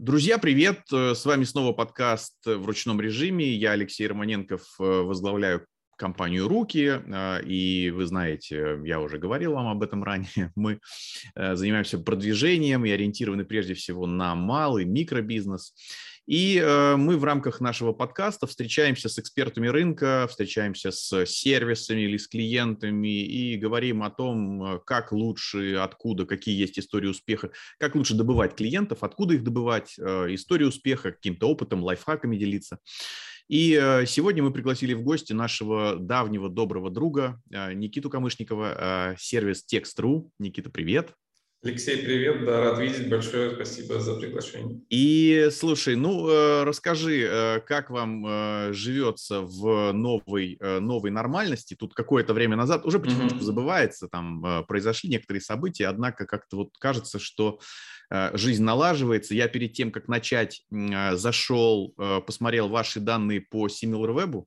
Друзья, привет! С вами снова подкаст в ручном режиме. Я Алексей Романенков, возглавляю компанию «Руки», и вы знаете, я уже говорил вам об этом ранее, мы э, занимаемся продвижением и ориентированы прежде всего на малый микробизнес. И э, мы в рамках нашего подкаста встречаемся с экспертами рынка, встречаемся с сервисами или с клиентами и говорим о том, э, как лучше, откуда, какие есть истории успеха, как лучше добывать клиентов, откуда их добывать, э, историю успеха, каким-то опытом, лайфхаками делиться. И сегодня мы пригласили в гости нашего давнего доброго друга Никиту Камышникова, сервис Text.ru. Никита, привет. Алексей, привет, да, рад видеть, большое спасибо за приглашение. И слушай, ну э, расскажи, э, как вам э, живется в новой, новой нормальности? Тут какое-то время назад уже потихонечку mm-hmm. забывается, там произошли некоторые события, однако как-то вот кажется, что жизнь налаживается. Я перед тем, как начать, зашел, посмотрел ваши данные по SimilarWeb,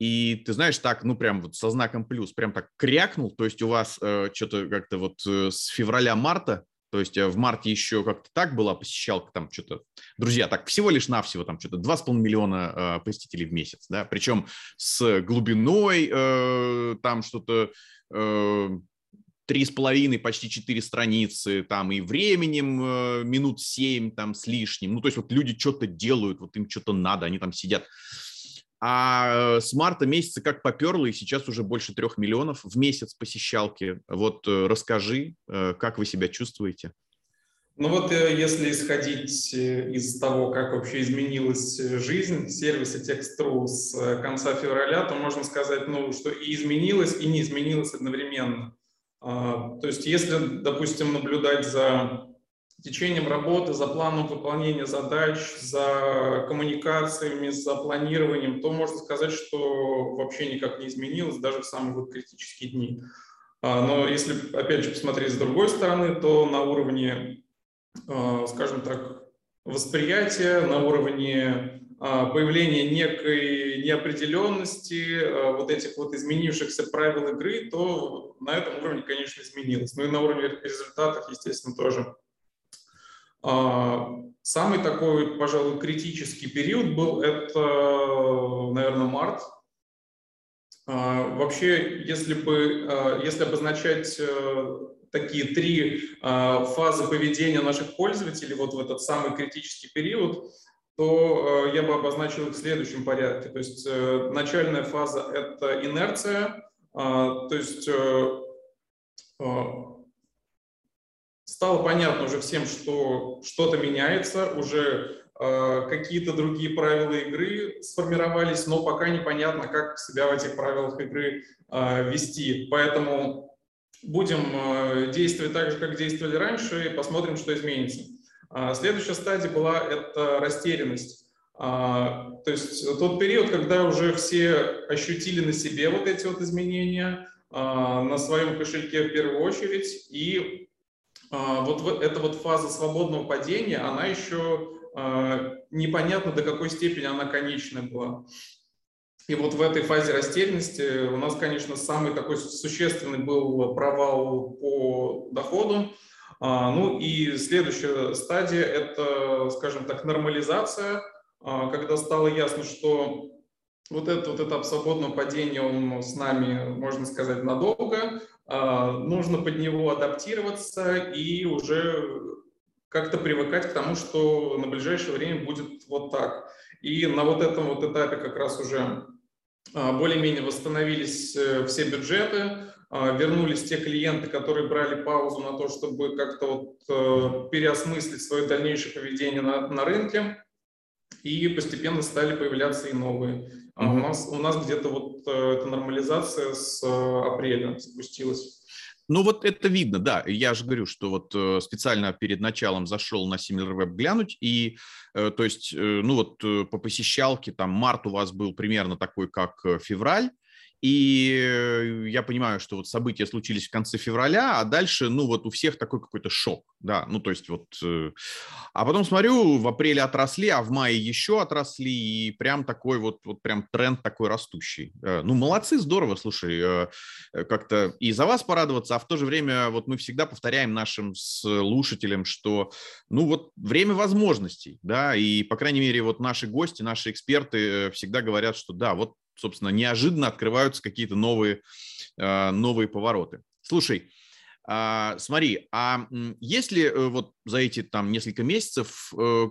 и ты знаешь, так, ну, прям вот со знаком плюс, прям так крякнул, то есть у вас э, что-то как-то вот э, с февраля-марта, то есть э, в марте еще как-то так была посещалка, там что-то, друзья, так всего лишь навсего там что-то 2,5 миллиона э, посетителей в месяц, да, причем с глубиной э, там что-то... Э, три с половиной, почти четыре страницы, там и временем э, минут семь там с лишним. Ну, то есть вот люди что-то делают, вот им что-то надо, они там сидят. А э, с марта месяца как поперло, и сейчас уже больше трех миллионов в месяц посещалки. Вот э, расскажи, э, как вы себя чувствуете? Ну вот если исходить из того, как вообще изменилась жизнь сервиса Text.ru с конца февраля, то можно сказать, ну, что и изменилось, и не изменилось одновременно. А, то есть если, допустим, наблюдать за течением работы, за планом выполнения задач, за коммуникациями, за планированием, то можно сказать, что вообще никак не изменилось даже в самые вот критические дни. А, но если, опять же, посмотреть с другой стороны, то на уровне, а, скажем так, восприятия, на уровне а, появления некой неопределенности, вот этих вот изменившихся правил игры, то на этом уровне, конечно, изменилось. Ну и на уровне результатов, естественно, тоже самый такой, пожалуй, критический период был это, наверное, март. А, вообще, если бы, а, если обозначать э, такие три фазы поведения наших пользователей вот в этот самый критический период, то я бы обозначил их в следующем порядке. То есть э, начальная фаза – это инерция, то есть э, стало понятно уже всем, что что-то меняется, уже э, какие-то другие правила игры сформировались, но пока непонятно, как себя в этих правилах игры э, вести. Поэтому будем э, действовать так же, как действовали раньше, и посмотрим, что изменится. А следующая стадия была это растерянность. А, то есть тот период, когда уже все ощутили на себе вот эти вот изменения, а, на своем кошельке в первую очередь, и вот эта вот фаза свободного падения, она еще а, непонятно до какой степени она конечная была. И вот в этой фазе растерянности у нас, конечно, самый такой существенный был провал по доходу. А, ну и следующая стадия – это, скажем так, нормализация, когда стало ясно, что вот это вот этап свободного падения, он с нами, можно сказать, надолго. А, нужно под него адаптироваться и уже как-то привыкать к тому, что на ближайшее время будет вот так. И на вот этом вот этапе как раз уже а, более-менее восстановились э, все бюджеты, а, вернулись те клиенты, которые брали паузу на то, чтобы как-то вот э, переосмыслить свое дальнейшее поведение на, на рынке, и постепенно стали появляться и новые. А у нас, у нас где-то вот э, эта нормализация с э, апреля запустилась. Ну вот это видно, да. Я же говорю, что вот э, специально перед началом зашел на SimilarWeb глянуть, и то есть, ну вот по посещалке, там март у вас был примерно такой, как февраль, И э, я понимаю, что вот события случились в конце февраля, а дальше, ну вот у всех такой какой-то шок, да, ну то есть вот... Э, а потом смотрю, в апреле отросли, а в мае еще отросли, и прям такой вот, вот прям тренд такой растущий. Э, ну молодцы, здорово, слушай, как-то и за вас порадоваться, а в то же время вот мы всегда повторяем нашим слушателям, что, ну вот время возможностей, да, и по крайней мере вот наши гости, наши эксперты всегда говорят, что да, вот собственно, неожиданно открываются какие-то новые, а, новые повороты. Слушай, а, смотри, а есть ли э, вот за эти там несколько месяцев э,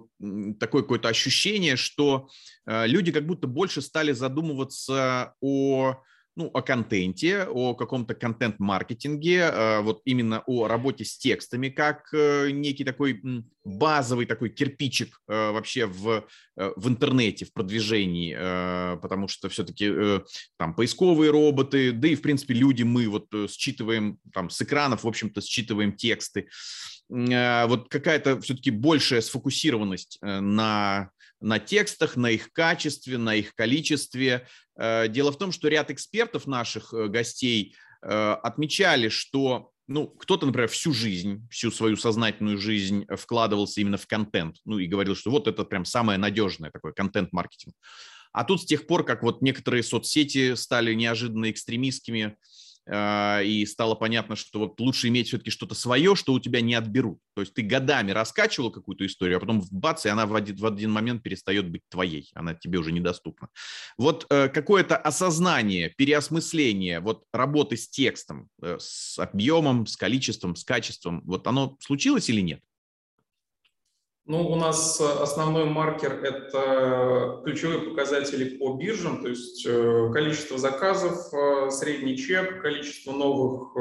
такое какое-то ощущение, что э, люди как будто больше стали задумываться о ну, о контенте, о каком-то контент-маркетинге, э, вот именно о работе с текстами, как э, некий такой базовый такой кирпичик э, вообще в, в интернете, в продвижении, потому что все-таки там поисковые роботы, да и, в принципе, люди, мы вот считываем там с экранов, в общем-то, считываем тексты. Вот какая-то все-таки большая сфокусированность на на текстах, на их качестве, на их количестве. Э, дело в том, что ряд экспертов наших э, гостей э, отмечали, что ну, кто-то, например, всю жизнь, всю свою сознательную жизнь вкладывался именно в контент, ну, и говорил, что вот это прям самое надежное такое контент-маркетинг. А тут с тех пор, как вот некоторые соцсети стали неожиданно экстремистскими, и стало понятно, что вот лучше иметь все-таки что-то свое, что у тебя не отберут. То есть ты годами раскачивал какую-то историю, а потом бац, и она в один, в один момент перестает быть твоей, она тебе уже недоступна. Вот э, какое-то осознание, переосмысление вот работы с текстом, э, с объемом, с количеством, с качеством, вот оно случилось или нет? Ну, у нас э, основной маркер – это ключевые показатели по биржам, то есть э, количество заказов, э, средний чек, количество новых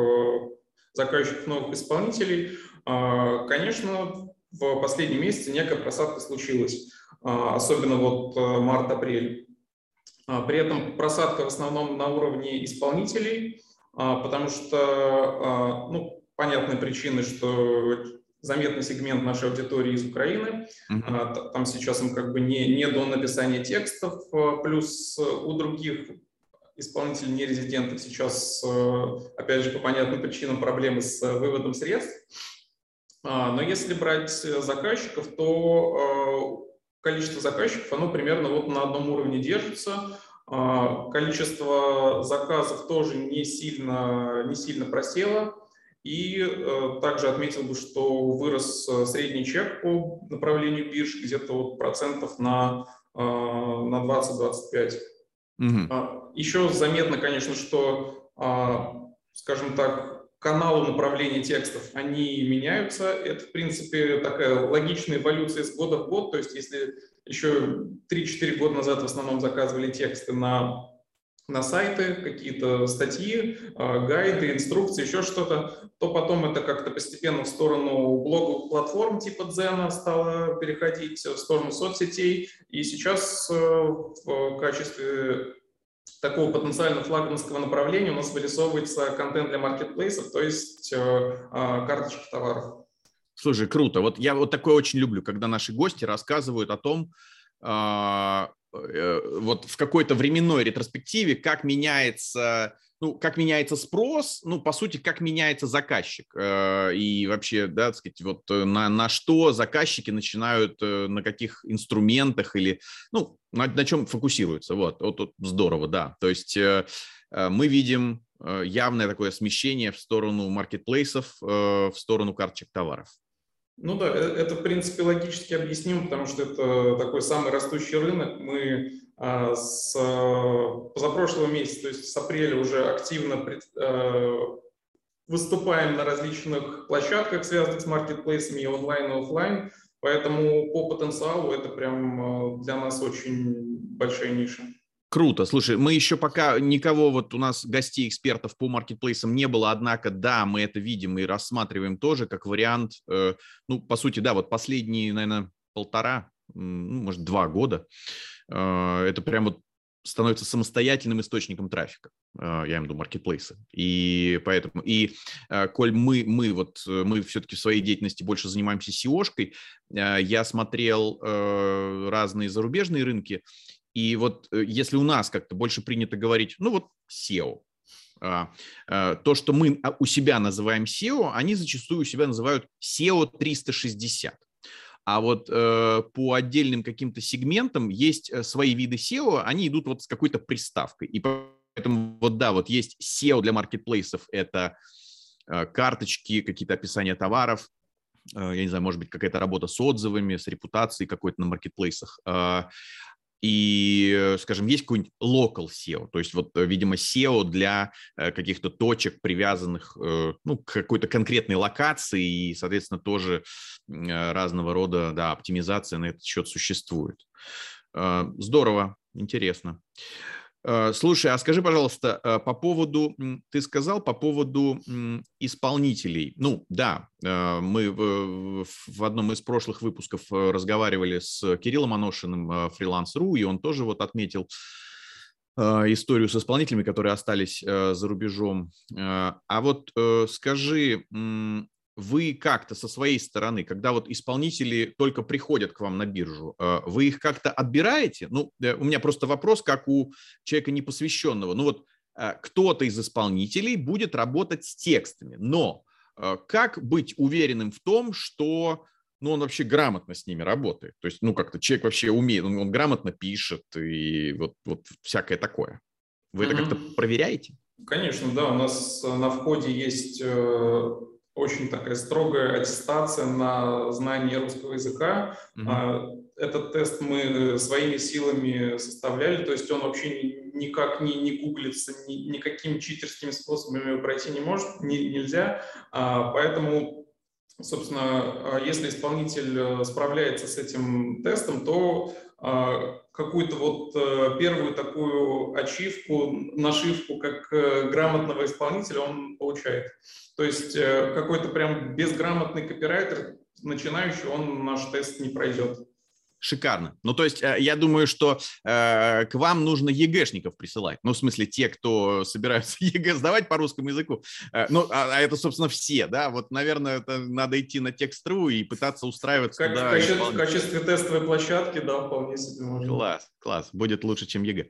заказчиков, новых исполнителей. А, конечно, в последние месяцы некая просадка случилась, а, особенно вот март-апрель. А, при этом просадка в основном на уровне исполнителей, потому что, ну, понятные причины, что заметный сегмент нашей аудитории из Украины. Uh-huh. Там сейчас им как бы не, не до написания текстов, а, плюс у других исполнителей нерезидентов сейчас, а, опять же, по понятным причинам проблемы с выводом средств. Но если брать заказчиков, то количество заказчиков, оно примерно вот на одном уровне держится. Количество заказов тоже не сильно, не сильно просело. И э, также отметил бы, что вырос э, средний чек по направлению бирж где-то вот процентов на, э, на 20-25. Угу. Еще заметно, конечно, что, а, скажем так, каналы направления текстов, они меняются. Это, в принципе, такая логичная эволюция с года в год. То есть, если еще 3-4 года назад в основном заказывали тексты на на сайты, какие-то статьи, а, гайды, инструкции, еще что-то, то потом это как-то постепенно в сторону блоговых платформ типа Дзена стало переходить, в сторону соцсетей. И сейчас э, в качестве такого потенциально флагманского направления у нас вырисовывается контент для маркетплейсов, то есть э, а, карточки товаров. Слушай, круто. Вот я вот такое очень люблю, когда наши гости рассказывают о том, а, вот в какой-то временной ретроспективе, как меняется, ну, как меняется спрос, ну, по сути, как меняется заказчик. Э, и вообще, да, так сказать, вот э, на, на что заказчики начинают, на каких инструментах или, ну, на, на чем фокусируются. Вот, вот, вот здорово, да. То есть мы видим явное такое смещение в сторону маркетплейсов, в сторону карточек товаров. Ну да, э, это в принципе логически объяснимо, потому что это такой самый растущий рынок. Мы а, с позапрошлого месяца, то есть с апреля уже активно пред, а, выступаем на различных площадках, связанных с маркетплейсами и онлайн, и офлайн. Поэтому по потенциалу это прям а, для нас очень большая ниша. Круто. Слушай, мы еще пока никого, вот у нас гостей, экспертов по маркетплейсам не было, однако, да, мы это видим и рассматриваем тоже как вариант, э, ну, по сути, да, вот последние, наверное, полтора, ну, может, два года, э, это прям вот становится самостоятельным источником трафика, э, я имею в виду маркетплейсы. И поэтому, и э, коль мы, мы вот, э, мы все-таки в своей деятельности больше занимаемся SEO-шкой, я смотрел разные зарубежные рынки, И вот если у нас как-то больше принято говорить, ну вот SEO, а, а, то, что мы у себя называем SEO, они зачастую у себя называют SEO 360. А вот э, по отдельным каким-то сегментам есть э, свои виды SEO, они идут вот с какой-то приставкой. И поэтому вот да, вот есть SEO для маркетплейсов, это э, карточки, какие-то описания товаров, э, я не знаю, может быть, какая-то работа с отзывами, с репутацией какой-то на маркетплейсах. Э, и, скажем, есть какой-нибудь local SEO, то есть вот, э, видимо, SEO для э, каких-то точек, привязанных э, ну, к какой-то конкретной локации, и, соответственно, тоже разного рода да, оптимизация на этот счет существует. Здорово, интересно. Э, слушай, а скажи, пожалуйста, э, по поводу, ты сказал по поводу исполнителей. Ну, да, э, мы в одном из прошлых выпусков разговаривали с Кириллом Аношиным, фриланс.ру, и он тоже вот отметил историю с исполнителями, которые остались за рубежом. А вот скажи, вы как-то со своей стороны, когда вот исполнители только приходят к вам на биржу, э, вы их как-то отбираете? Ну, э, у меня просто вопрос, как у человека непосвященного. Ну вот э, кто-то из исполнителей будет работать с текстами, но как быть уверенным в том, что ну, он вообще грамотно с ними работает. То есть, ну, как-то человек вообще умеет, он, он грамотно пишет и вот, вот всякое такое. Вы mm-hmm. это как-то проверяете? Конечно, да. У нас на входе есть очень такая строгая аттестация на знание русского языка. Mm-hmm. Этот тест мы своими силами составляли, то есть он вообще никак не, не гуглится, ни, никакими читерскими способами пройти не может, не, нельзя. А, поэтому, собственно, а, если исполнитель э, справляется с этим тестом, то какую-то вот э, первую такую ачивку, нашивку как э, грамотного исполнителя он получает. То есть э, какой-то прям безграмотный копирайтер, начинающий, он наш тест не пройдет. Шикарно. Ну, то есть, я думаю, что э, к вам нужно ЕГЭшников присылать. Ну, в смысле, те, кто собираются ЕГЭ сдавать по русскому языку. Э, ну, а, а это, собственно, все, да? Вот, наверное, это надо идти на Text.ru и пытаться устраиваться. Как, в, качестве, в качестве тестовой площадки, да, вполне себе можно. Класс, класс. Будет лучше, чем ЕГЭ.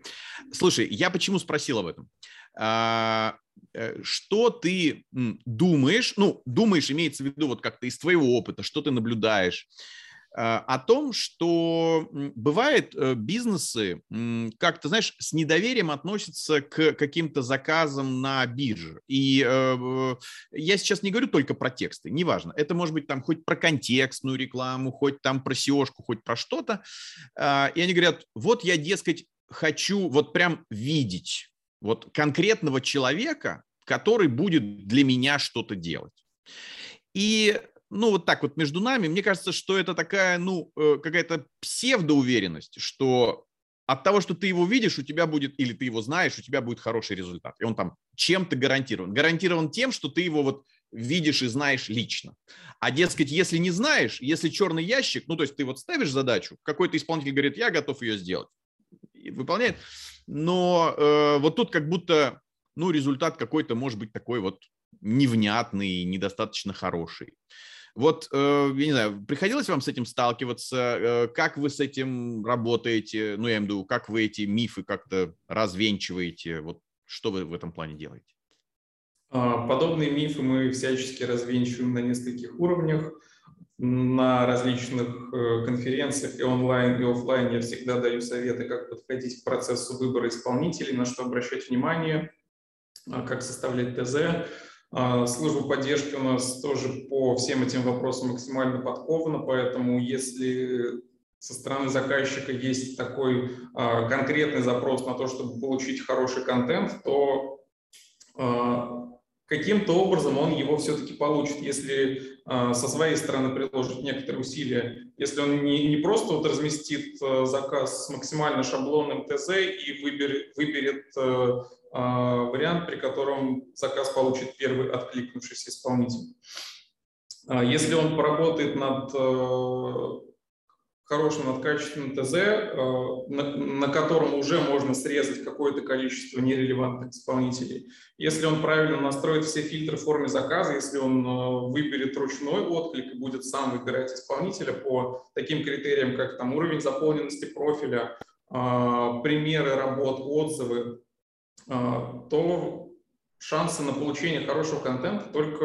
Слушай, я почему спросил об этом? А, э, что ты думаешь, ну, думаешь, имеется в виду вот как-то из твоего опыта, что ты наблюдаешь, о том, что бывает э, бизнесы как-то, знаешь, с недоверием относятся к каким-то заказам на бирже. И э, я сейчас не говорю только про тексты, неважно. Это может быть там хоть про контекстную рекламу, хоть там про SEO хоть про что-то. А, и они говорят, вот я, дескать, хочу вот прям видеть вот конкретного человека, который будет для меня что-то делать. И ну, вот так вот между нами, мне кажется, что это такая, ну, э, какая-то псевдоуверенность, что от того, что ты его видишь, у тебя будет, или ты его знаешь, у тебя будет хороший результат. И он там чем-то гарантирован. Гарантирован тем, что ты его вот видишь и знаешь лично. А, дескать, если не знаешь, если черный ящик, ну, то есть ты вот ставишь задачу, какой-то исполнитель говорит, я готов ее сделать, и выполняет, но э, вот тут как будто, ну, результат какой-то может быть такой вот невнятный, недостаточно хороший. Вот, э, я не знаю, приходилось вам с этим сталкиваться? Э, как вы с этим работаете? Ну, я имею в виду, как вы эти мифы как-то развенчиваете? Вот что вы в этом плане делаете? А, подобные мифы мы всячески развенчиваем на нескольких уровнях. На различных э, конференциях и онлайн, и офлайн я всегда даю советы, как подходить к процессу выбора исполнителей, на что обращать внимание, а, как составлять ТЗ. А, служба поддержки у нас тоже по всем этим вопросам максимально подкована, поэтому если со стороны заказчика есть такой а, конкретный запрос на то, чтобы получить хороший контент, то а, каким-то образом он его все-таки получит, если со своей стороны приложит некоторые усилия. Если он не, не просто вот разместит заказ с максимально шаблонным ТЗ и выберет, выберет а, вариант, при котором заказ получит первый откликнувшийся исполнитель. Если он поработает над э, хорошим, над качественным ТЗ, э, на, на котором уже можно срезать какое-то количество нерелевантных исполнителей. Если он правильно настроит все фильтры в форме заказа, если он э, выберет ручной отклик и будет сам выбирать исполнителя по таким критериям, как там уровень заполненности профиля, примеры работ, отзывы, то шансы на получение хорошего контента только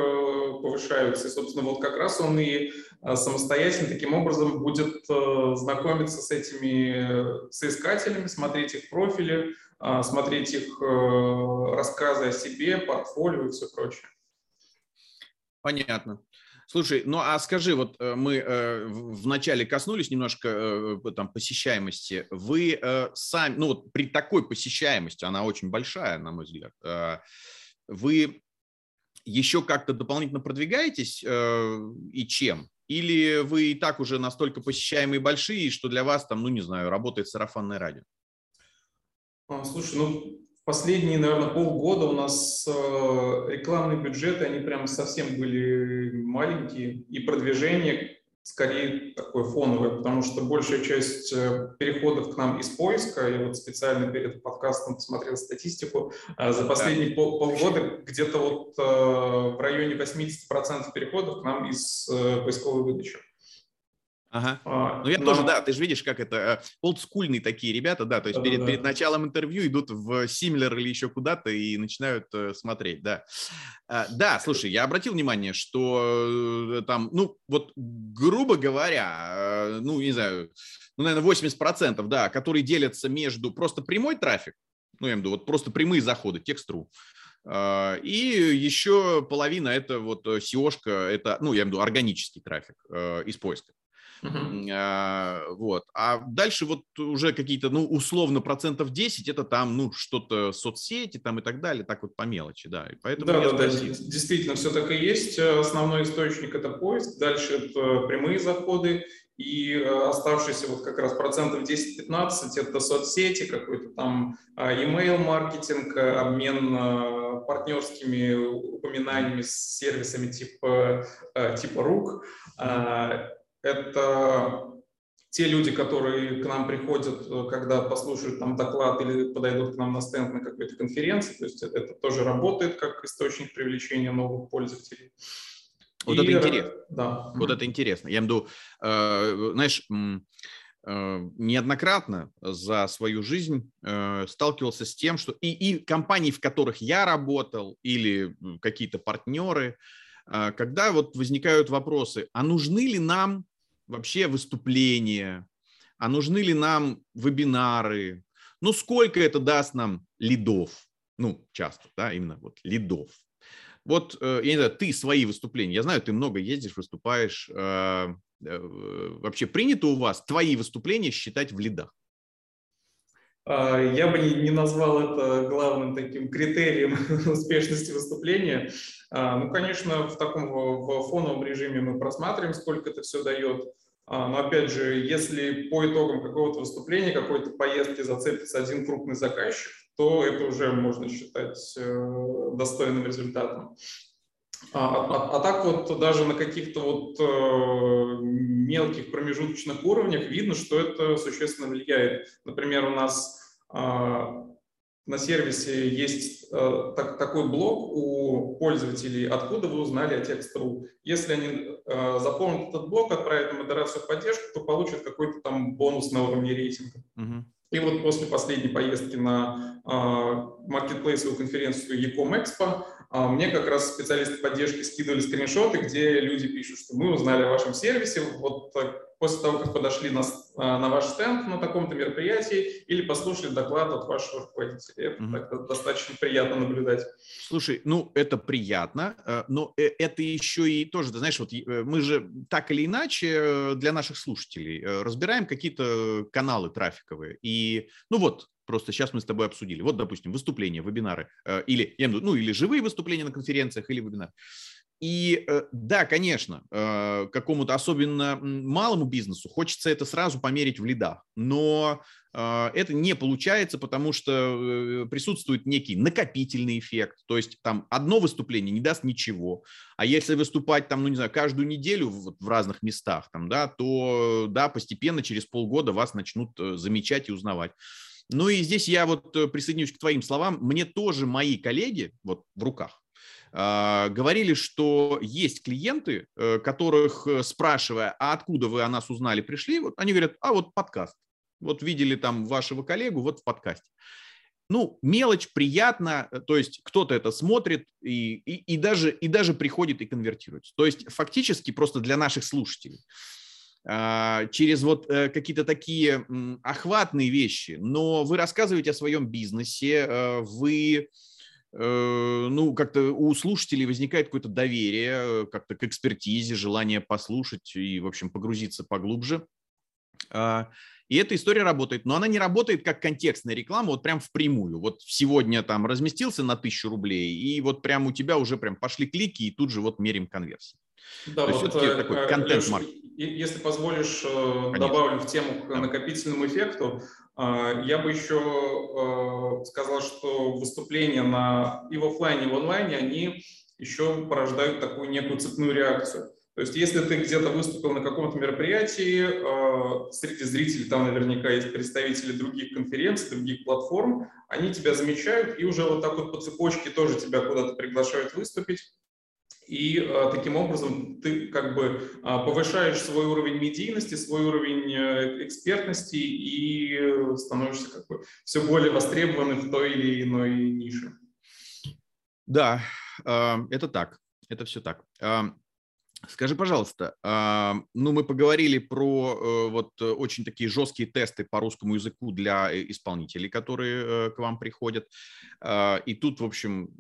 повышаются. И, собственно, вот как раз он и самостоятельно таким образом будет знакомиться с этими соискателями, смотреть их профили, смотреть их рассказы о себе, портфолио и все прочее. Понятно. Слушай, ну а скажи, вот э, мы э, вначале коснулись немножко э, там посещаемости. Вы э, сами, ну вот при такой посещаемости, она очень большая, на мой взгляд, э, вы еще как-то дополнительно продвигаетесь э, и чем? Или вы и так уже настолько посещаемые большие, что для вас там, ну не знаю, работает сарафанное радио? А, слушай, ну последние, наверное, полгода у нас э, рекламные бюджеты, они прям совсем были маленькие, и продвижение скорее такое фоновое, потому что большая часть э, переходов к нам из поиска, я вот специально перед подкастом посмотрел статистику, э, за последние да. пол, полгода где-то вот в районе 80% переходов к нам из поисковой выдачи. Ага. А, ну, я но... тоже, да, ты же видишь, как это э, олдскульные такие ребята, да, то есть да, перед, да. перед началом интервью идут в Симлер или еще куда-то и начинают э, смотреть, да. А, да, слушай, я обратил внимание, что э, там, ну, вот, грубо говоря, э, ну, не знаю, ну, наверное, 80%, да, которые делятся между просто прямой трафик, ну, я имею в виду, вот просто прямые заходы, текст.ру, и еще половина это вот SEO-шка, это, ну, я имею в виду органический трафик из поиска. Uh-huh. вот. А дальше вот уже какие-то, ну, условно, процентов 10, это там, ну, что-то соцсети там и так далее, так вот по мелочи, да. И поэтому да, да, да, действительно, все так и есть. Основной источник – это поиск, дальше это прямые заходы, и э, оставшиеся вот как раз процентов 10-15 это соцсети, какой-то там а, email маркетинг, обмен партнерскими упоминаниями с сервисами типа, э, типа рук. Mm-hmm это те люди, которые к нам приходят, э, когда послушают там доклад или подойдут к нам на стенд на какой-то конференции, то есть это, это тоже работает как источник привлечения новых пользователей. Вот И, это интересно. Да. Вот это интересно. Я имею в виду, э, знаешь, э, неоднократно за свою жизнь э, сталкивался с тем, что и, и компании, в которых я работал, или какие-то партнеры, когда вот возникают вопросы, а нужны ли нам вообще выступления, а нужны ли нам вебинары, ну сколько это даст нам лидов, ну часто, да, именно вот лидов. Вот, э, я не знаю, ты свои выступления, я знаю, ты много ездишь, выступаешь, э, э, вообще принято у вас твои выступления считать в лидах? А, я бы не назвал это главным таким критерием успешности выступления. А, ну, конечно, в таком в фоновом режиме мы просматриваем, сколько это все дает. А, но опять же, если по итогам какого-то выступления, какой-то поездки зацепится один крупный заказчик, то это уже можно считать э, достойным результатом. А, а, а так вот даже на каких-то вот э, мелких промежуточных уровнях видно, что это существенно влияет. Например, у нас э, на сервисе есть э, так, такой блок у пользователей, откуда вы узнали о Text.ru. Если они э, заполнят этот блок, отправят на модерацию поддержку, то получат какой-то там бонус на уровне рейтинга. Uh-huh. И вот после последней поездки на э, маркетплейсовую конференцию Ecom Expo мне как раз специалисты поддержки скидывали скриншоты, где люди пишут, что мы узнали о вашем сервисе, вот после того, как подошли на, а, на ваш стенд на таком-то мероприятии или послушали доклад от вашего руководителя. Это mm-hmm. так, достаточно приятно наблюдать. Слушай, ну это приятно, э, но э, это еще и тоже, ты знаешь, вот э, мы же так или иначе для наших слушателей разбираем какие-то каналы трафиковые. И, ну вот, Просто сейчас мы с тобой обсудили. Вот, допустим, выступления, вебинары, или, я ну, или живые выступления на конференциях, или вебинары. И э, да, конечно, э, какому-то особенно малому бизнесу хочется это сразу померить в лидах, но э, это не получается, потому что присутствует некий накопительный эффект, то есть там одно выступление не даст ничего, а если выступать там, ну не знаю, каждую неделю в, в разных местах, там, да, то да, постепенно через полгода вас начнут замечать и узнавать. Ну и здесь я вот присоединюсь к твоим словам, мне тоже мои коллеги вот в руках, а, говорили, что есть клиенты, э, которых, э, спрашивая, а откуда вы о нас узнали, пришли, вот они говорят, а вот подкаст. Вот видели там вашего коллегу вот в подкасте. Ну, мелочь, приятно, э, то есть кто-то это смотрит и, и, и, даже, и даже приходит и конвертируется. То есть фактически просто для наших слушателей через вот э, какие-то такие охватные вещи, но вы рассказываете о своем бизнесе, э, вы ну, как-то у слушателей возникает какое-то доверие, как-то к экспертизе, желание послушать и, в общем, погрузиться поглубже. А, и эта история работает, но она не работает как контекстная реклама, вот прям впрямую. Вот сегодня там разместился на тысячу рублей, и вот прям у тебя уже прям пошли клики, и тут же вот мерим конверсии. Да, То вот, все-таки э, такой контент Если позволишь, э, Конечно. добавлю в тему к да. накопительному эффекту. Э, я бы еще сказал, что выступления на и в офлайне, и в онлайне, они еще порождают такую некую цепную реакцию. То есть если ты где-то выступил на каком-то мероприятии, э, среди зрителей там наверняка есть представители других конференций, других платформ, они тебя замечают и уже вот так вот по цепочке тоже тебя куда-то приглашают выступить. И э, таким образом ты как бы э, повышаешь свой уровень медийности, свой уровень экспертности и становишься как бы все более востребованным в той или иной нише. Да, это так, это все так. Скажи, пожалуйста, а, ну мы поговорили про э, вот э, очень такие жесткие тесты по русскому языку для э, исполнителей, которые к вам приходят. А, и тут, в общем,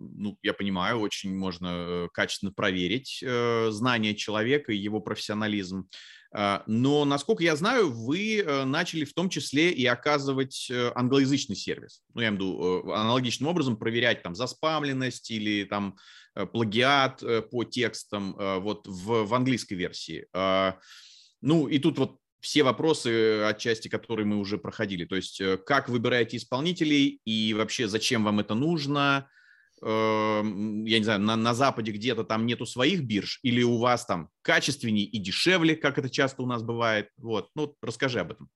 ну, я понимаю, очень можно качественно проверить знание человека и его профессионализм. А, но, насколько я знаю, вы начали в том числе и оказывать англоязычный сервис. Ну, я имею в виду аналогичным образом проверять там заспамленность или там Э, плагиат э, по текстам э, вот в, в английской версии. А, ну и тут вот все вопросы, отчасти, которые мы уже проходили. То есть как выбираете исполнителей и вообще зачем вам это нужно? Я не знаю, на, на Западе где-то там нету своих бирж или у вас там качественнее и дешевле, как это часто у нас бывает? Вот, ну расскажи об этом.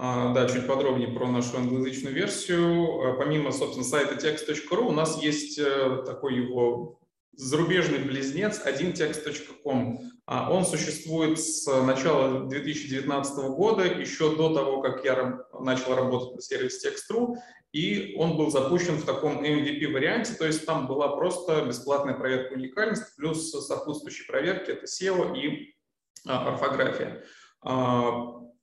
А, да, чуть подробнее про нашу англоязычную версию. А, помимо, собственно, сайта text.ru у нас есть э, такой его зарубежный близнец 1text.com. А, он существует с начала 2019 года, еще до того, как я начал работать на сервисе Text.ru, и он был запущен в таком MVP-варианте, то есть там была просто бесплатная проверка уникальности, плюс сопутствующие проверки — это SEO и орфография.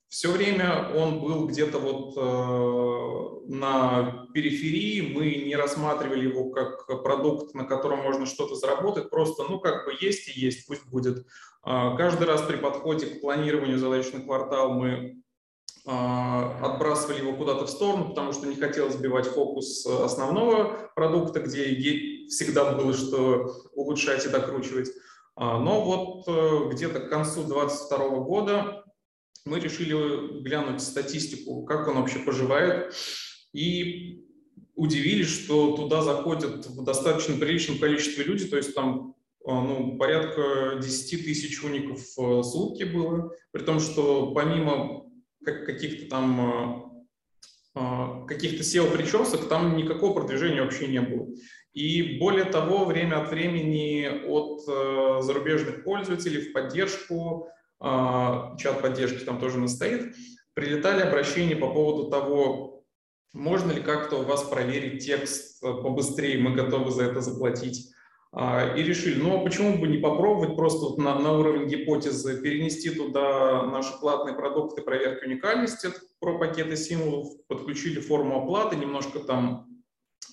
Все время он был где-то вот э, на периферии, мы не рассматривали его как продукт, на котором можно что-то заработать, просто, ну, как бы есть и есть, пусть будет. Каждый раз при подходе к планированию задач квартал мы отбрасывали его куда-то в сторону, потому что не хотелось сбивать фокус основного продукта, где всегда было что улучшать и докручивать. А, но вот э, где-то к концу 2022 года мы решили глянуть статистику, как он вообще поживает, и удивились, что туда заходят в достаточно приличном количестве людей, то есть там а, ну, порядка 10 тысяч уников в сутки было, при том, что помимо каких-то там а, а, каких-то SEO-причесок, там никакого продвижения вообще не было. И более того, время от времени от э, зарубежных пользователей в поддержку а, чат поддержки там тоже у стоит, прилетали обращения по поводу того, можно ли как-то у вас проверить текст э, побыстрее, мы готовы за это заплатить. А, и решили, ну а почему бы не попробовать просто на, на уровень гипотезы перенести туда наши платные продукты проверки уникальности про пакеты символов, подключили форму оплаты, немножко там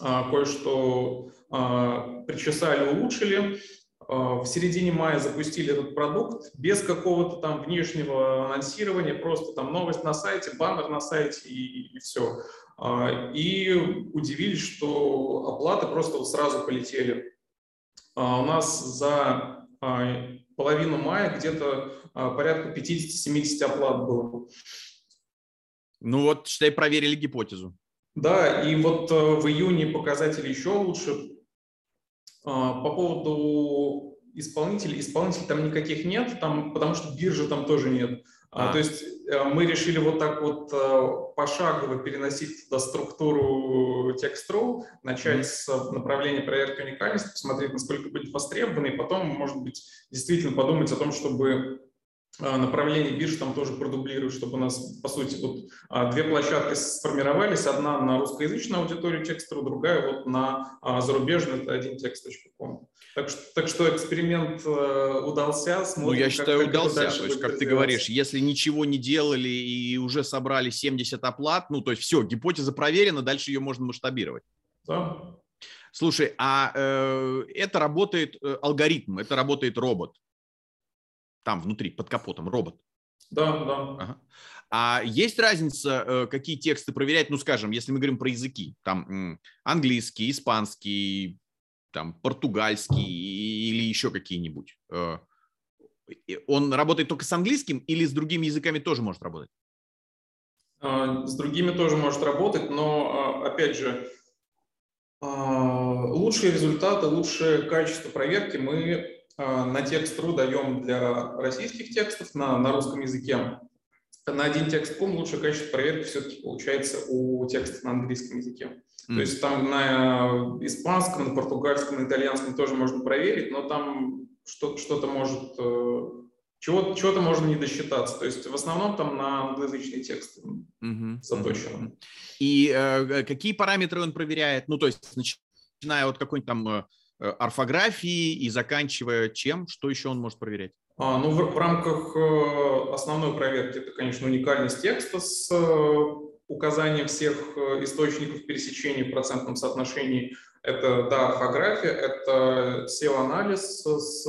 а, кое-что а, причесали, улучшили, а, в середине мая запустили этот продукт без какого-то там внешнего анонсирования, просто там новость на сайте, баннер на сайте и, и все. А, и удивились, что оплаты просто вот сразу полетели. А, у нас за половину мая где-то порядка 50-70 оплат было. Ну вот, считай, проверили гипотезу. Да, и вот э, в июне показатели еще лучше. А, по поводу исполнителей, исполнителей там никаких нет, там, потому что биржи там тоже нет. А. То есть э, мы решили вот так вот э, пошагово переносить туда структуру текст.ру, начать mm-hmm. с направления проверки уникальности, посмотреть, насколько будет востребовано, и потом, может быть, действительно подумать о том, чтобы направлений бирж там тоже продублируют, чтобы у нас, по сути, вот а, две площадки сформировались. Одна на русскоязычную аудиторию текстовую, другая вот на а, зарубежную, это один текст.ком. Так что, так что эксперимент э, удался. Смотрим, ну, я считаю, как, удался. то есть, как ты говоришь, если ничего не делали и уже собрали 70 оплат, ну, то есть все, гипотеза проверена, дальше ее можно масштабировать. Да. Слушай, а э, это работает э, алгоритм, это работает робот там внутри, под капотом, робот. Да, да. Ага. А есть разница, э, какие тексты проверять? Ну, скажем, если мы говорим про языки, там английский, испанский, там португальский или еще какие-нибудь. Э, он работает только с английским или с другими языками тоже может работать? А, с другими тоже может работать, но, а, опять же, а, лучшие результаты, лучшее качество проверки мы на текст.ру даем для российских текстов на, на русском языке. На один текст.ком лучшее качество проверки все-таки получается у текстов на английском языке. Mm. То есть там на испанском, на португальском, на итальянском тоже можно проверить, но там что-то может э, чего, чего-то можно не досчитаться. То есть в основном там на англоязычные тексты mm-hmm. заточено. И э, какие параметры он проверяет? Ну, то есть начиная от какой-нибудь там э, Э, орфографии и заканчивая чем? Что еще он может проверять? А, ну, в, в рамках э, основной проверки это, конечно, уникальность текста с э, указанием всех источников пересечения в процентном соотношении. Это, да, орфография, это SEO-анализ с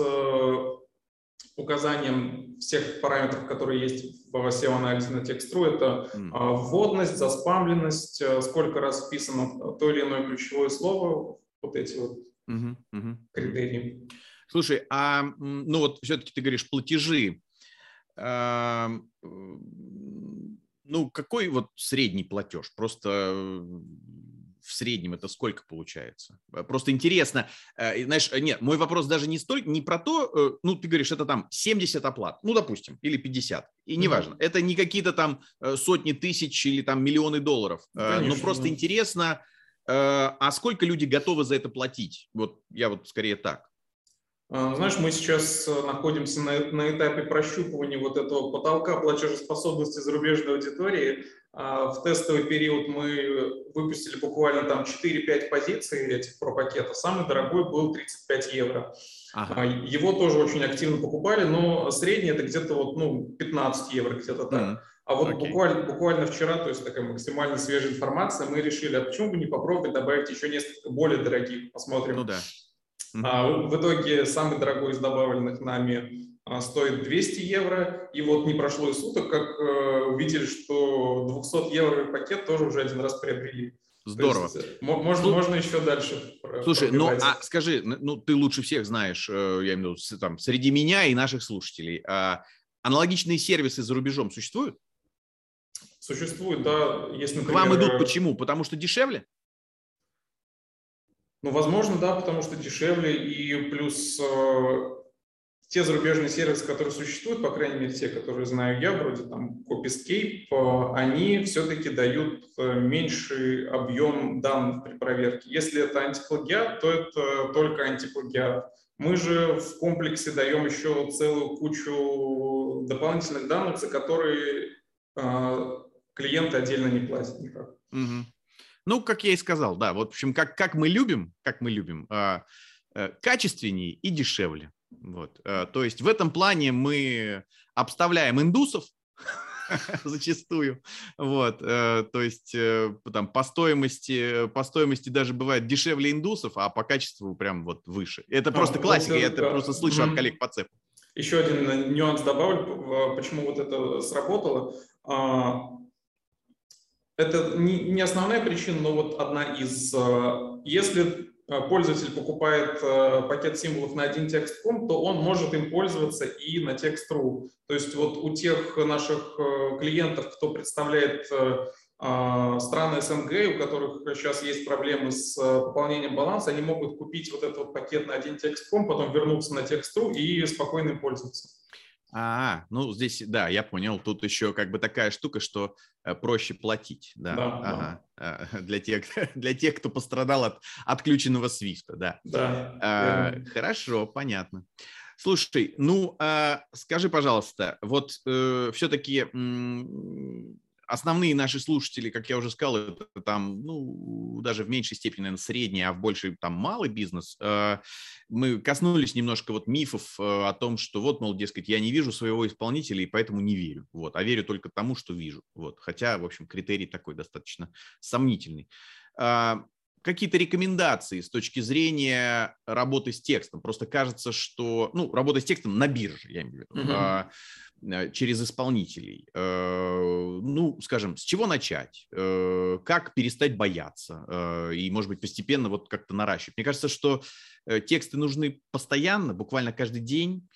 указанием всех параметров, которые есть в SEO-анализе на текст.ру. Это mm. вводность, заспамленность, сколько раз вписано то или иное ключевое слово, вот эти вот Угу, угу. Критерии. Слушай, а ну вот все-таки ты говоришь платежи. А, ну, какой вот средний платеж? Просто в среднем это сколько получается? Просто интересно, э, знаешь, нет, мой вопрос даже не столько, не про то, э, ну, ты говоришь, это там 70 оплат, ну, допустим, или 50, и неважно, mm-hmm. это не какие-то там э, сотни тысяч или там миллионы долларов, Конечно, но просто да. интересно, Э, а сколько люди готовы за это платить? Вот я вот скорее так. А, знаешь, мы сейчас э, находимся на, на этапе прощупывания вот этого потолка платежеспособности зарубежной аудитории. А, в тестовый период мы выпустили буквально там 4-5 позиций этих пропакетов. Самый дорогой был 35 евро. Ага. А, его тоже очень активно покупали, но средний это где-то вот, ну, 15 евро, где-то так. Mm. А вот okay. буквально, буквально вчера, то есть такая максимально свежая информация, мы решили, а почему бы не попробовать добавить еще несколько более дорогих, посмотрим. Ну да. А, в итоге самый дорогой из добавленных нами а, стоит 200 евро, и вот не прошло и суток, как э, увидели, что 200 евро пакет тоже уже один раз приобрели. Здорово. Есть, э, можно, ну, можно еще дальше. Слушай, ну а скажи, ну ты лучше всех знаешь, э, я имею в виду, там, среди меня и наших слушателей, а аналогичные сервисы за рубежом существуют? Существует, да. Если, например, К вам идут почему? Потому что дешевле? Ну, возможно, да, потому что дешевле, и плюс э, те зарубежные сервисы, которые существуют, по крайней мере, те, которые знаю я, вроде там Copyscape, э, они все-таки дают э, меньший объем данных при проверке. Если это антиплагиат, то это только антиплагиат. Мы же в комплексе даем еще целую кучу дополнительных данных, за которые э, клиенты отдельно не платят никак. Угу. Ну, как я и сказал, да, вот, в общем, как, как мы любим, как мы любим, э, э, качественнее и дешевле. Вот, э, то есть в этом плане мы обставляем индусов, зачастую. Вот, э, то есть э, там по стоимости, по стоимости даже бывает дешевле индусов, а по качеству прям вот выше. Это а, просто классика, я это просто слышу от коллег по цепу. Еще один нюанс добавлю, почему вот это сработало. Это не, не основная причина, но вот одна из. Э, если э, пользователь покупает э, пакет символов на один текст.com, то он может им пользоваться и на текст.ру. То есть вот у тех наших клиентов, кто представляет страны СНГ, у которых сейчас есть проблемы с пополнением баланса, они могут купить вот этот вот пакет на один текст.com, потом вернуться на текст.ру и спокойно им пользоваться. А, ну здесь, да, я понял. Тут еще как бы такая штука, что э, проще платить, да, да, ага. да. Для тех, для тех, кто пострадал от отключенного свифта, да. Да. А, хорошо, понятно. Слушай, ну а, скажи, пожалуйста, вот э, все-таки основные наши слушатели, как я уже сказал, это там, ну, даже в меньшей степени, наверное, средний, а в большей там малый бизнес. Э, мы коснулись немножко вот мифов э, о том, что вот, мол, дескать, я не вижу своего исполнителя и поэтому не верю. Вот, а верю только тому, что вижу. Вот, хотя, в общем, критерий такой достаточно сомнительный а, какие-то рекомендации с точки зрения работы с текстом? Просто кажется, что, ну, работа с текстом на бирже, я имею в виду, uh-huh. через исполнителей. Э, ну, скажем, с чего начать? Э, как перестать бояться? И, может быть, постепенно вот как-то наращивать? Мне кажется, что тексты нужны постоянно, буквально каждый день.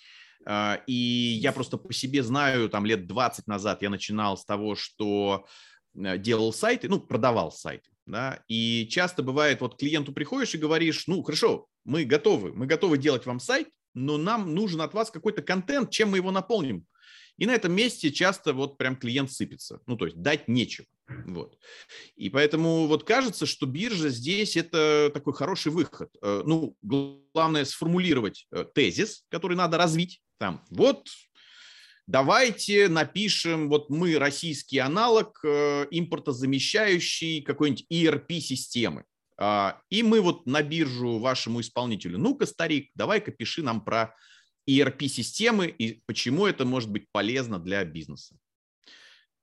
И я просто по себе знаю, там лет 20 назад я начинал с того, что делал сайты, ну, продавал сайты да, и часто бывает, вот клиенту приходишь и говоришь, ну, хорошо, мы готовы, мы готовы делать вам сайт, но нам нужен от вас какой-то контент, чем мы его наполним. И на этом месте часто вот прям клиент сыпется, ну, то есть дать нечего. Вот. И поэтому вот кажется, что биржа здесь это такой хороший выход. Э, ну, главное сформулировать э, тезис, который надо развить. Там, вот давайте напишем, вот мы российский аналог э, импортозамещающий какой-нибудь ERP-системы. А, и мы вот на биржу вашему исполнителю, ну-ка, старик, давай-ка пиши нам про ERP-системы и почему это может быть полезно для бизнеса.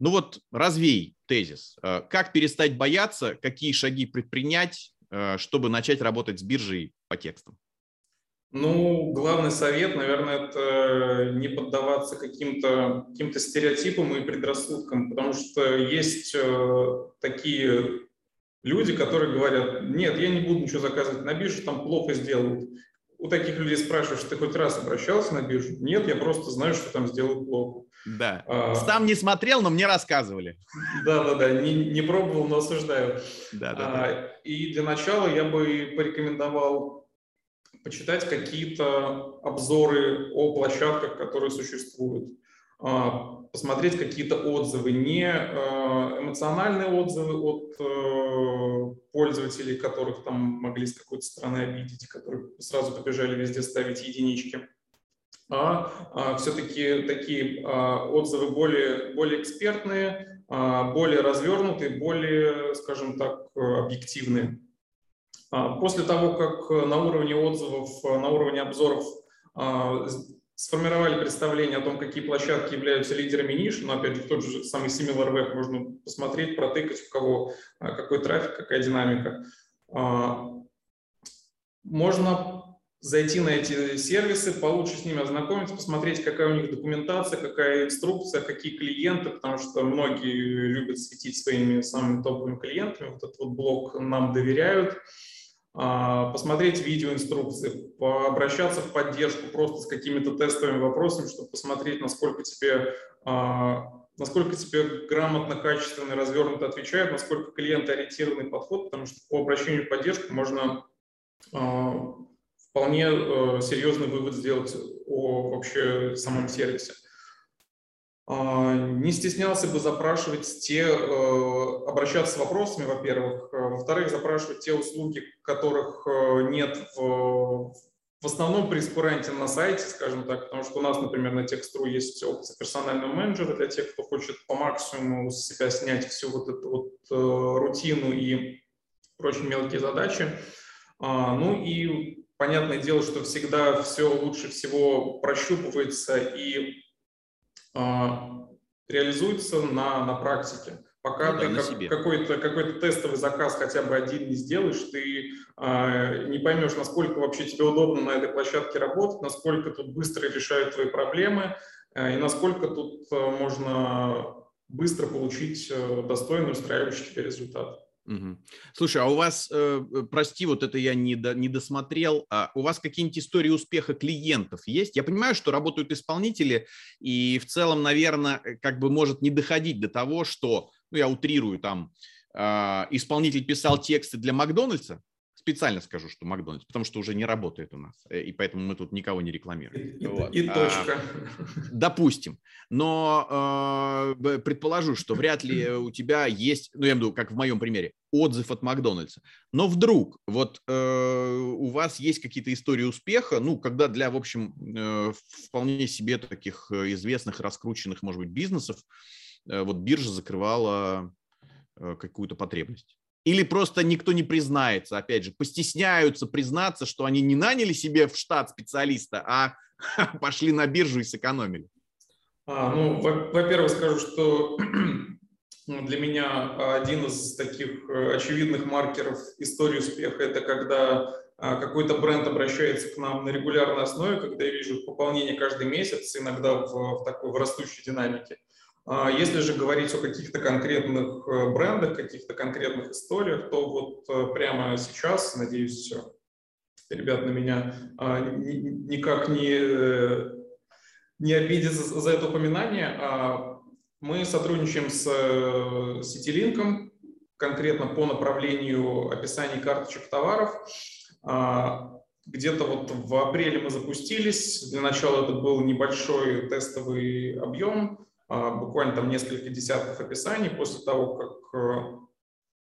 Ну вот развей тезис. Э, как перестать бояться, какие шаги предпринять, э, чтобы начать работать с биржей по текстам? Ну, главный совет, наверное, это не поддаваться каким-то каким стереотипам и предрассудкам, потому что есть э, такие люди, которые говорят, нет, я не буду ничего заказывать на бирже, там плохо сделают. У таких людей спрашиваешь, ты хоть раз обращался на биржу? Нет, я просто знаю, что там сделают плохо. Да. А, Сам не смотрел, но мне рассказывали. Да, да, да. Не, не пробовал, но осуждаю. Да, да, а, да. И для начала я бы порекомендовал почитать какие-то обзоры о площадках, которые существуют, а, посмотреть какие-то отзывы, не а, эмоциональные отзывы от э, пользователей, которых там могли с какой-то стороны обидеть, которые сразу побежали везде ставить единички, а, а все-таки такие отзывы более, более экспертные, более развернутые, более, скажем так, объективные. А, после того, как э, на уровне отзывов, э, на уровне обзоров а, сформировали представление о том, какие площадки являются лидерами ниши, но опять же тот же самый SimilarWeb можно посмотреть, протыкать, у кого а, какой трафик, какая динамика. Можно зайти на эти сервисы, получше с ними ознакомиться, посмотреть, какая у них документация, какая инструкция, какие клиенты, потому что многие любят светить своими самыми топовыми клиентами. Вот этот вот блок нам доверяют. А, посмотреть видеоинструкции, пообращаться в поддержку просто с какими-то тестовыми вопросами, чтобы посмотреть, насколько тебе, а, насколько тебе грамотно, качественно, развернуто отвечают, насколько клиент-ориентированный подход, потому что по обращению в поддержку можно а, вполне э, серьезный вывод сделать о вообще самом сервисе. А, не стеснялся бы запрашивать те, э, обращаться с вопросами, во-первых. Э, во-вторых, запрашивать те услуги, которых э, нет в, в основном при прескуранте на сайте, скажем так, потому что у нас, например, на Текстру есть опция персонального менеджера для тех, кто хочет по максимуму с себя снять всю вот эту вот рутину и прочие мелкие задачи. А, ну и понятное дело, что всегда все лучше всего прощупывается и реализуется на, на практике. Пока ну, ты как, какой-то какой тестовый заказ хотя бы один не сделаешь, ты э, не поймешь, насколько вообще тебе удобно на этой площадке работать, насколько тут быстро решают твои проблемы э, и насколько тут э, можно быстро получить э, достойный, устраивающий тебе результат. Угу. Слушай, а у вас, э, э, прости, вот это я не, до, не досмотрел, а у вас какие-нибудь истории успеха клиентов есть? Я понимаю, что работают исполнители, и в целом, наверное, э, как бы может не доходить до того, что, ну, я утрирую, там, э, исполнитель писал тексты для Макдональдса, Специально скажу, что Макдональдс, потому что уже не работает у нас, э, и поэтому мы тут никого не рекламируем. И, вот. и точка. А, допустим. Но э, предположу, что вряд ли у тебя есть, ну, я имею в виду, как в моем примере, отзыв от Макдональдса. Но вдруг вот э, у вас есть какие-то истории успеха, ну, когда для, в общем, э, вполне себе таких э, известных, раскрученных, может быть, бизнесов, э, вот биржа закрывала э, какую-то потребность. Или просто никто не признается, опять же, постесняются признаться, что они не наняли себе в штат специалиста, а пошли на биржу и сэкономили? А, ну, во-первых, скажу, что для меня один из таких э, очевидных маркеров истории успеха – это когда а, какой-то бренд обращается к нам на регулярной основе, когда я вижу пополнение каждый месяц, иногда в, в такой в растущей динамике. А если же говорить о каких-то конкретных э, брендах, каких-то конкретных историях, то вот э, прямо сейчас, надеюсь, ребят на меня а, никак не, э, не обидятся за это упоминание. А мы сотрудничаем с Ситилинком, конкретно по направлению описания карточек товаров. Где-то вот в апреле мы запустились. Для начала это был небольшой тестовый объем. А, буквально там несколько десятков описаний после того, как э,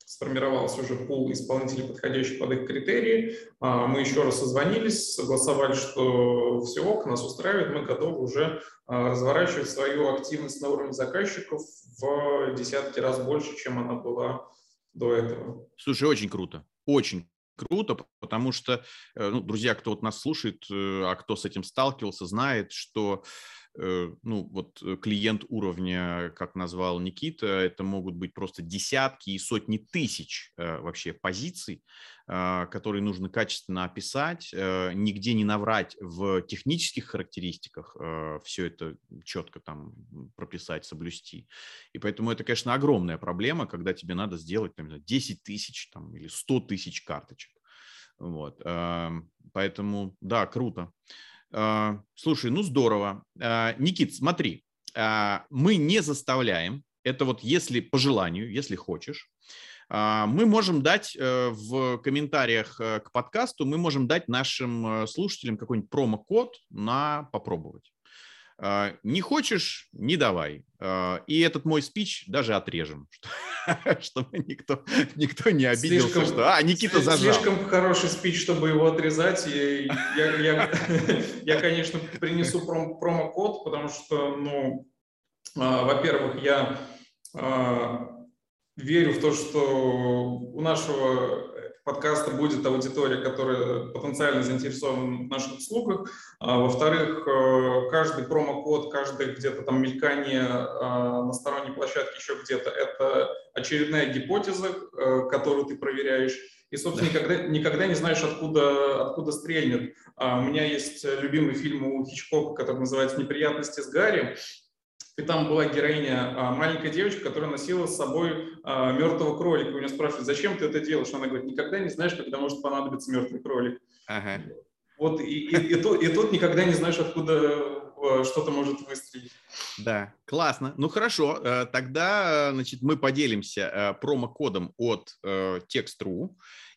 сформировался уже пул исполнителей, подходящих под их критерии. А, мы еще раз созвонились, согласовали, что все ок, нас устраивает, мы готовы уже а, разворачивать свою активность на уровне заказчиков в десятки раз больше, чем она была до этого. Слушай, очень круто, очень круто, потому что, э, ну, друзья, кто вот нас слушает, э, а кто с этим сталкивался, знает, что ну, вот э, клиент уровня, как назвал Никита, это могут быть просто десятки и сотни тысяч э, вообще позиций, а, которые нужно качественно описать, нигде не наврать в технических характеристиках, все это четко там прописать, соблюсти. И поэтому это, конечно, огромная проблема, когда тебе надо сделать там, 10 тысяч там, или 100 тысяч карточек. Вот. Поэтому, да, круто. А, слушай, ну здорово. А, Никит, смотри, а, мы не заставляем, это вот если по желанию, если хочешь, мы можем дать э, в комментариях э, к подкасту, мы можем дать нашим э, слушателям какой-нибудь промокод на попробовать. Не хочешь – не давай. И этот мой спич даже отрежем, чтобы никто, никто не обиделся, слишком, что «А, Никита зажал». Слишком хороший спич, чтобы его отрезать. И я, я, я, конечно, принесу пром, промокод, потому что, ну, а, во-первых, я верю в то, что у нашего подкаста будет аудитория, которая потенциально заинтересована в наших услугах. А, во-вторых, э, каждый промокод, каждое где-то там мелькание а, на сторонней площадке, еще где-то, это очередная гипотеза, э, которую ты проверяешь. И, собственно, никогда, никогда не знаешь, откуда, откуда стрельнет. А, у меня есть любимый фильм у Хичкока, который называется «Неприятности с Гарри». И там была героиня, а, маленькая девочка, которая носила с собой а, мертвого кролика. У нее спрашивают, зачем ты это делаешь? Она говорит, никогда не знаешь, когда может понадобиться мертвый кролик. Ага. Вот и, и, и, тут, и тут никогда не знаешь, откуда а, что-то может выстрелить. Да, классно. Ну хорошо, э, тогда значит, мы поделимся э, промокодом от э, Text.ru.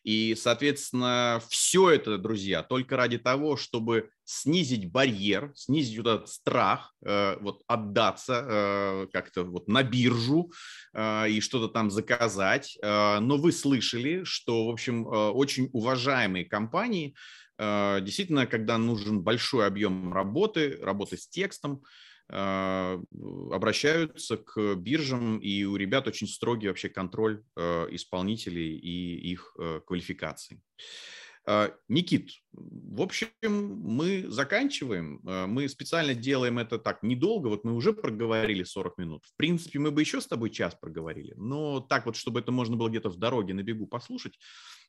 И, соответственно, все это, друзья, только ради того, чтобы снизить барьер, снизить вот этот страх, э, вот отдаться э, как-то вот на биржу э, и что-то там заказать. Но вы слышали, что, в общем, очень уважаемые компании, действительно, когда нужен большой объем работы, работы с текстом, обращаются к биржам, и у ребят очень строгий вообще контроль исполнителей и их квалификации. А, Никит, в общем, мы заканчиваем. А, мы специально делаем это так недолго. Вот мы уже проговорили 40 минут. В принципе, мы бы еще с тобой час проговорили. Но так вот, чтобы это можно было где-то в дороге на бегу послушать,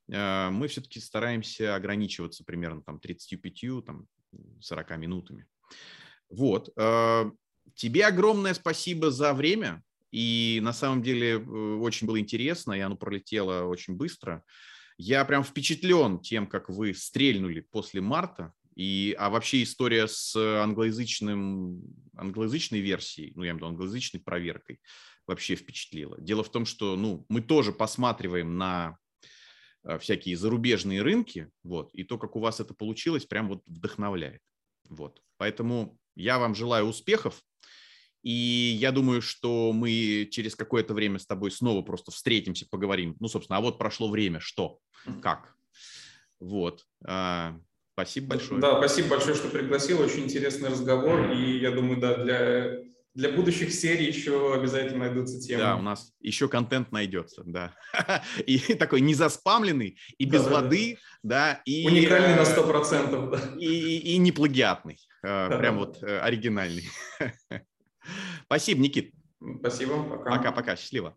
мы все-таки стараемся ограничиваться примерно там 35-40 минутами. Вот. Тебе огромное спасибо за время. И на самом деле э, очень было интересно, и оно пролетело очень быстро. Я прям впечатлен тем, как вы стрельнули после марта. И, а вообще история с англоязычным, англоязычной версией, ну, я имею в виду англоязычной проверкой, вообще впечатлила. Дело в том, что ну, мы тоже посматриваем на всякие зарубежные рынки, вот, и то, как у вас это получилось, прям вот вдохновляет. Вот. Поэтому я вам желаю успехов. И я думаю, что мы через какое-то время с тобой снова просто встретимся, поговорим. Ну, собственно, а вот прошло время, что, как. Вот. А, спасибо большое. Да, спасибо большое, что пригласил. Очень интересный разговор. И я думаю, да, для, для будущих серий еще обязательно найдутся темы. Да, у нас еще контент найдется, да. И такой не заспамленный, и без да, воды, да. да и, Уникальный на 100%. Да. И, и, и не плагиатный. Э, прям вот э, оригинальный. Спасибо, Никит. Спасибо, пока. Пока-пока, счастливо.